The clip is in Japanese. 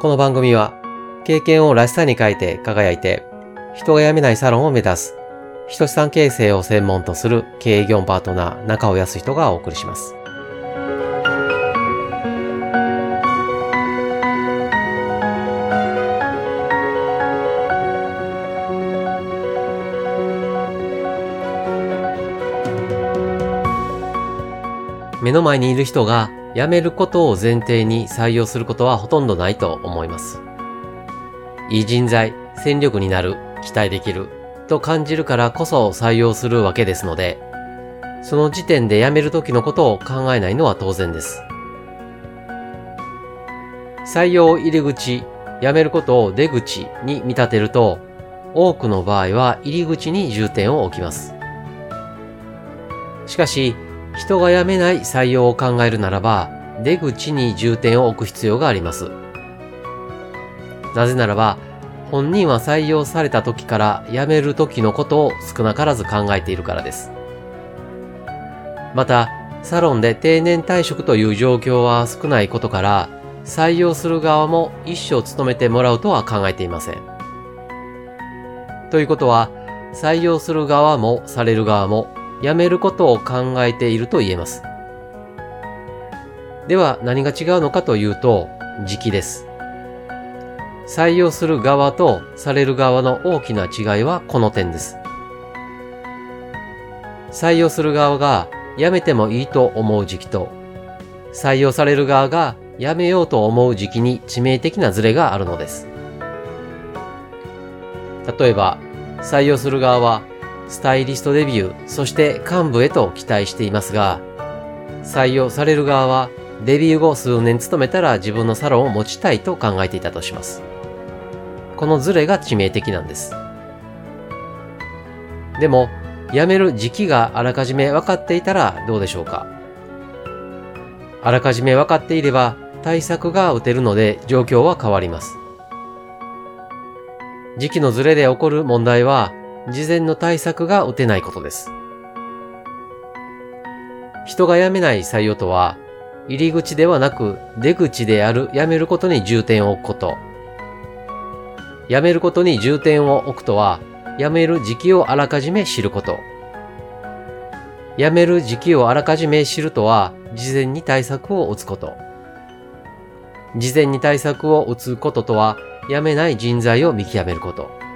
この番組は経験をらしさに変えて輝いて人が辞めないサロンを目指す人資産形成を専門とする経営業パートナー中尾康人がお送りします。目の前にいる人が辞めることを前提に採用することはほとんどないと思います。いい人材、戦力になる、期待できる、と感じるからこそ採用するわけですので、その時点で辞める時のことを考えないのは当然です。採用入り口、辞めることを出口に見立てると、多くの場合は入り口に重点を置きます。しかし、人が辞めない採用を考えるならば、出口に重点を置く必要があります。なぜならば、本人は採用された時から辞める時のことを少なからず考えているからです。また、サロンで定年退職という状況は少ないことから、採用する側も一生勤めてもらうとは考えていません。ということは、採用する側もされる側もやめることを考えていると言えます。では何が違うのかというと、時期です。採用する側とされる側の大きな違いはこの点です。採用する側が辞めてもいいと思う時期と、採用される側が辞めようと思う時期に致命的なズレがあるのです。例えば、採用する側はスタイリストデビュー、そして幹部へと期待していますが、採用される側はデビュー後数年勤めたら自分のサロンを持ちたいと考えていたとします。このズレが致命的なんです。でも、辞める時期があらかじめ分かっていたらどうでしょうかあらかじめ分かっていれば対策が打てるので状況は変わります。時期のズレで起こる問題は事前の対策が打てないことです。人が辞めない採用とは、入り口ではなく出口である辞めることに重点を置くこと。辞めることに重点を置くとは、辞める時期をあらかじめ知ること。辞める時期をあらかじめ知るとは、事前に対策を打つこと。事前に対策を打つこととは、辞めない人材を見極めること。